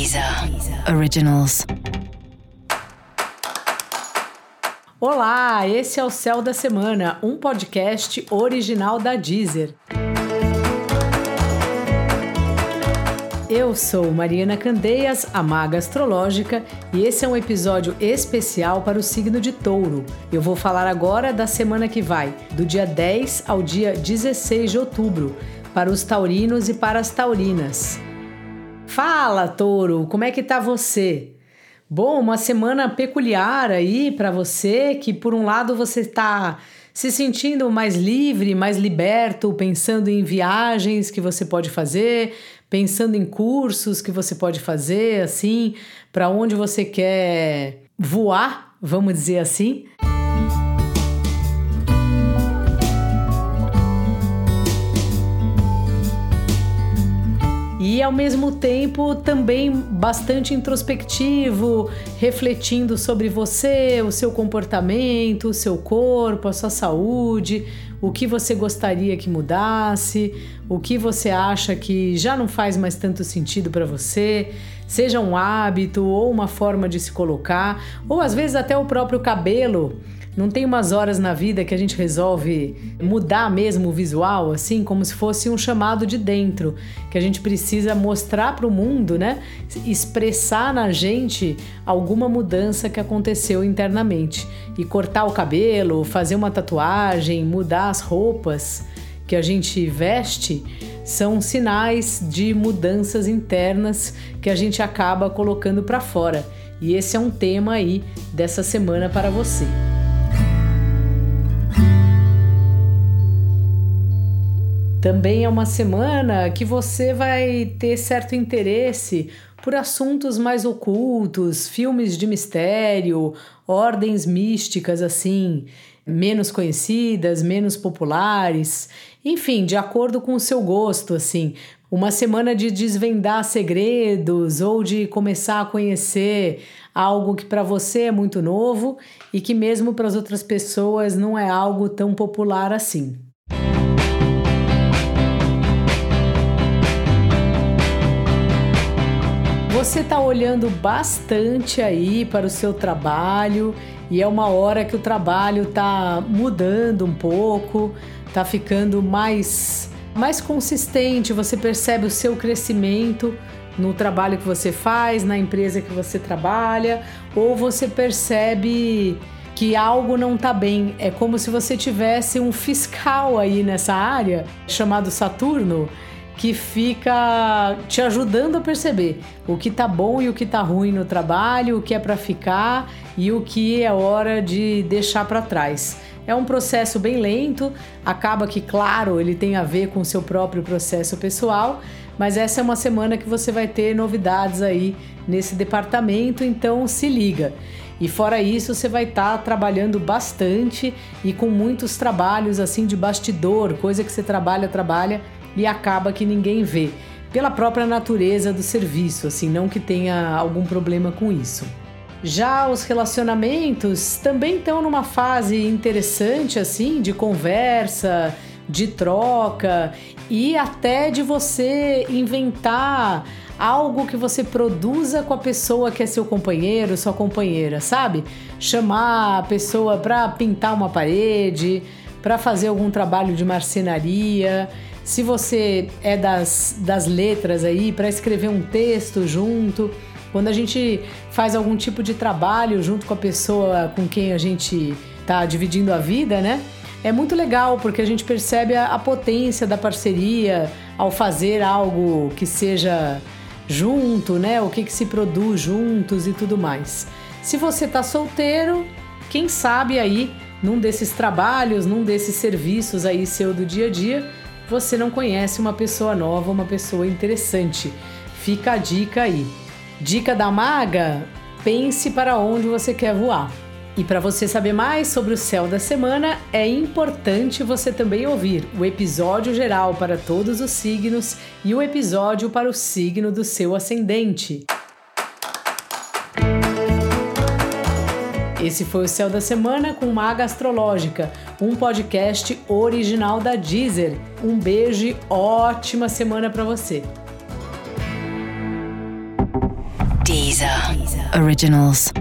Deezer Originals. Olá, esse é o Céu da Semana, um podcast original da Deezer. Eu sou Mariana Candeias, a maga astrológica, e esse é um episódio especial para o signo de Touro. Eu vou falar agora da semana que vai, do dia 10 ao dia 16 de outubro, para os taurinos e para as taurinas. Fala, Touro, como é que tá você? Bom, uma semana peculiar aí para você, que por um lado você está se sentindo mais livre, mais liberto, pensando em viagens que você pode fazer, pensando em cursos que você pode fazer, assim, para onde você quer voar, vamos dizer assim. E ao mesmo tempo também bastante introspectivo, refletindo sobre você, o seu comportamento, o seu corpo, a sua saúde, o que você gostaria que mudasse, o que você acha que já não faz mais tanto sentido para você, seja um hábito ou uma forma de se colocar, ou às vezes até o próprio cabelo não tem umas horas na vida que a gente resolve mudar mesmo o visual, assim, como se fosse um chamado de dentro, que a gente precisa mostrar para o mundo, né? Expressar na gente alguma mudança que aconteceu internamente. E cortar o cabelo, fazer uma tatuagem, mudar as roupas que a gente veste são sinais de mudanças internas que a gente acaba colocando para fora. E esse é um tema aí dessa semana para você. Também é uma semana que você vai ter certo interesse por assuntos mais ocultos, filmes de mistério, ordens místicas assim, menos conhecidas, menos populares, enfim, de acordo com o seu gosto, assim. Uma semana de desvendar segredos ou de começar a conhecer algo que para você é muito novo e que mesmo para as outras pessoas não é algo tão popular assim. Você está olhando bastante aí para o seu trabalho e é uma hora que o trabalho está mudando um pouco, está ficando mais, mais consistente. Você percebe o seu crescimento no trabalho que você faz, na empresa que você trabalha, ou você percebe que algo não está bem. É como se você tivesse um fiscal aí nessa área chamado Saturno que fica te ajudando a perceber o que tá bom e o que tá ruim no trabalho, o que é para ficar e o que é hora de deixar para trás. É um processo bem lento, acaba que, claro, ele tem a ver com o seu próprio processo pessoal, mas essa é uma semana que você vai ter novidades aí nesse departamento, então se liga. E fora isso, você vai estar tá trabalhando bastante e com muitos trabalhos assim de bastidor, coisa que você trabalha, trabalha e acaba que ninguém vê, pela própria natureza do serviço, assim, não que tenha algum problema com isso. Já os relacionamentos também estão numa fase interessante assim de conversa, de troca e até de você inventar algo que você produza com a pessoa que é seu companheiro, sua companheira, sabe? Chamar a pessoa para pintar uma parede, para fazer algum trabalho de marcenaria. Se você é das, das letras aí, para escrever um texto junto. Quando a gente faz algum tipo de trabalho junto com a pessoa com quem a gente está dividindo a vida, né? É muito legal porque a gente percebe a, a potência da parceria ao fazer algo que seja junto, né? O que, que se produz juntos e tudo mais. Se você está solteiro, quem sabe aí num desses trabalhos, num desses serviços aí seu do dia a dia, você não conhece uma pessoa nova, uma pessoa interessante. Fica a dica aí. Dica da maga: pense para onde você quer voar. E para você saber mais sobre o céu da semana, é importante você também ouvir o episódio geral para todos os signos e o episódio para o signo do seu ascendente. Esse foi o Céu da Semana com Maga Astrológica, um podcast original da Deezer. Um beijo e ótima semana para você. Deezer. Originals.